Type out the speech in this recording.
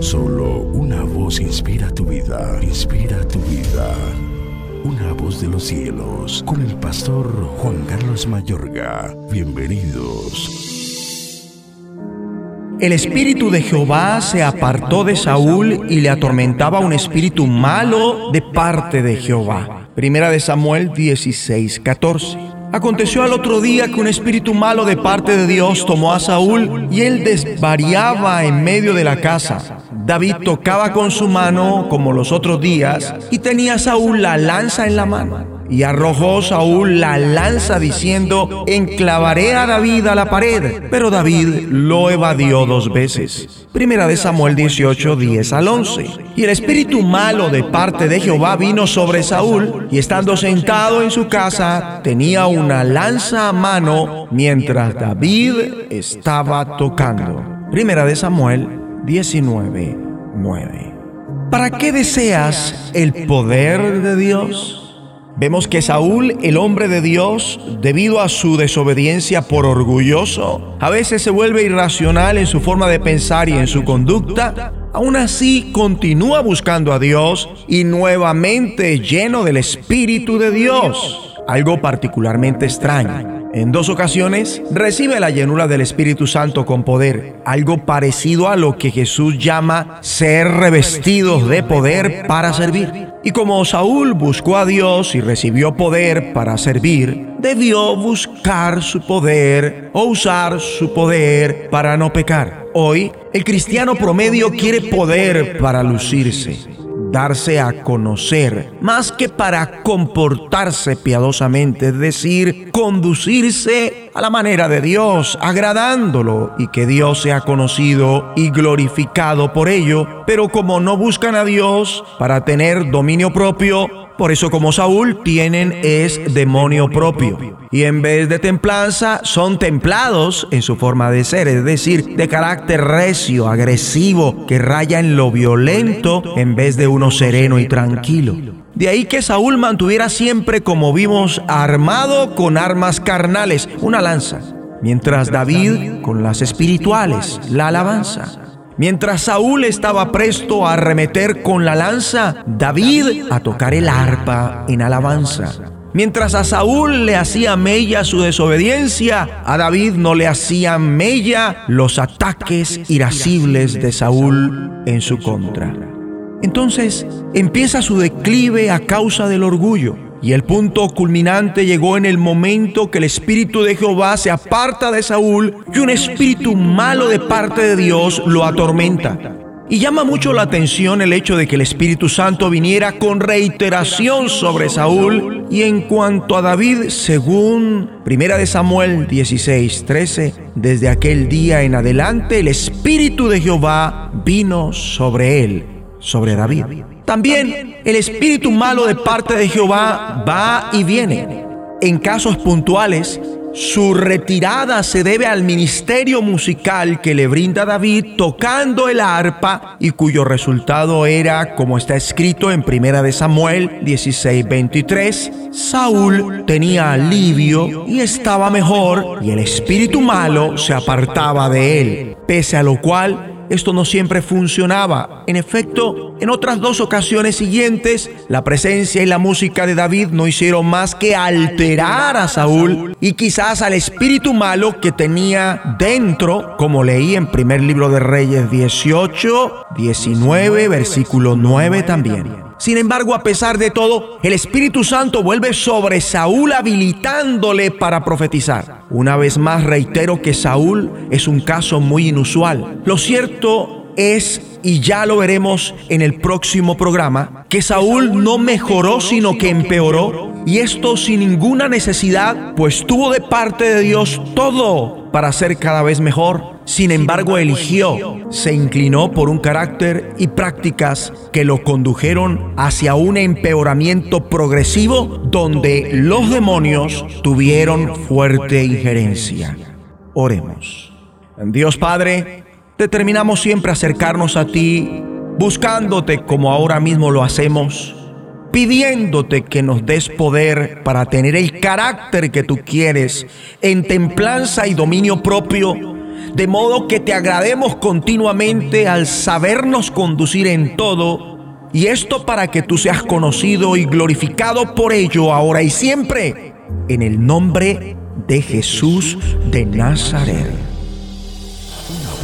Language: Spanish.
Solo una voz inspira tu vida, inspira tu vida. Una voz de los cielos, con el pastor Juan Carlos Mayorga. Bienvenidos. El espíritu de Jehová se apartó de Saúl y le atormentaba un espíritu malo de parte de Jehová. Primera de Samuel 16, 14. Aconteció al otro día que un espíritu malo de parte de Dios tomó a Saúl y él desvariaba en medio de la casa. David tocaba con su mano como los otros días y tenía Saúl la lanza en la mano. Y arrojó Saúl la lanza diciendo, enclavaré a David a la pared. Pero David lo evadió dos veces. Primera de Samuel 18, 10 al 11. Y el espíritu malo de parte de Jehová vino sobre Saúl, y estando sentado en su casa, tenía una lanza a mano mientras David estaba tocando. Primera de Samuel 19, 9. ¿Para qué deseas el poder de Dios? Vemos que Saúl, el hombre de Dios, debido a su desobediencia por orgulloso, a veces se vuelve irracional en su forma de pensar y en su conducta. Aún así, continúa buscando a Dios y nuevamente lleno del Espíritu de Dios. Algo particularmente extraño. En dos ocasiones recibe la llenura del Espíritu Santo con poder, algo parecido a lo que Jesús llama ser revestidos de poder para servir. Y como Saúl buscó a Dios y recibió poder para servir, debió buscar su poder o usar su poder para no pecar. Hoy, el cristiano promedio quiere poder para lucirse darse a conocer, más que para comportarse piadosamente, es decir, conducirse a la manera de Dios, agradándolo y que Dios sea conocido y glorificado por ello, pero como no buscan a Dios para tener dominio propio, por eso como Saúl tienen es demonio propio. Y en vez de templanza son templados en su forma de ser, es decir, de carácter recio, agresivo, que raya en lo violento en vez de uno sereno y tranquilo. De ahí que Saúl mantuviera siempre, como vimos, armado con armas carnales, una lanza, mientras David con las espirituales, la alabanza. Mientras Saúl estaba presto a arremeter con la lanza, David a tocar el arpa en alabanza. Mientras a Saúl le hacía mella su desobediencia, a David no le hacían mella los ataques irascibles de Saúl en su contra. Entonces empieza su declive a causa del orgullo. Y el punto culminante llegó en el momento que el espíritu de Jehová se aparta de Saúl y un espíritu malo de parte de Dios lo atormenta. Y llama mucho la atención el hecho de que el Espíritu Santo viniera con reiteración sobre Saúl y en cuanto a David, según Primera de Samuel 16, 13, desde aquel día en adelante el Espíritu de Jehová vino sobre él, sobre David. También el espíritu malo de parte de Jehová va y viene. En casos puntuales, su retirada se debe al ministerio musical que le brinda David tocando el arpa y cuyo resultado era, como está escrito en Primera de Samuel 16:23, Saúl tenía alivio y estaba mejor y el espíritu malo se apartaba de él, pese a lo cual esto no siempre funcionaba. En efecto, en otras dos ocasiones siguientes, la presencia y la música de David no hicieron más que alterar a Saúl y quizás al espíritu malo que tenía dentro, como leí en primer libro de Reyes 18, 19, versículo 9 también. Sin embargo, a pesar de todo, el Espíritu Santo vuelve sobre Saúl habilitándole para profetizar. Una vez más reitero que Saúl es un caso muy inusual. Lo cierto es, y ya lo veremos en el próximo programa, que Saúl no mejoró sino que empeoró. Y esto sin ninguna necesidad, pues tuvo de parte de Dios todo para ser cada vez mejor sin embargo, eligió, se inclinó por un carácter y prácticas que lo condujeron hacia un empeoramiento progresivo donde los demonios tuvieron fuerte injerencia. Oremos. Dios Padre, determinamos siempre acercarnos a ti, buscándote como ahora mismo lo hacemos, pidiéndote que nos des poder para tener el carácter que tú quieres en templanza y dominio propio de modo que te agrademos continuamente al sabernos conducir en todo, y esto para que tú seas conocido y glorificado por ello ahora y siempre, en el nombre de Jesús de Nazaret.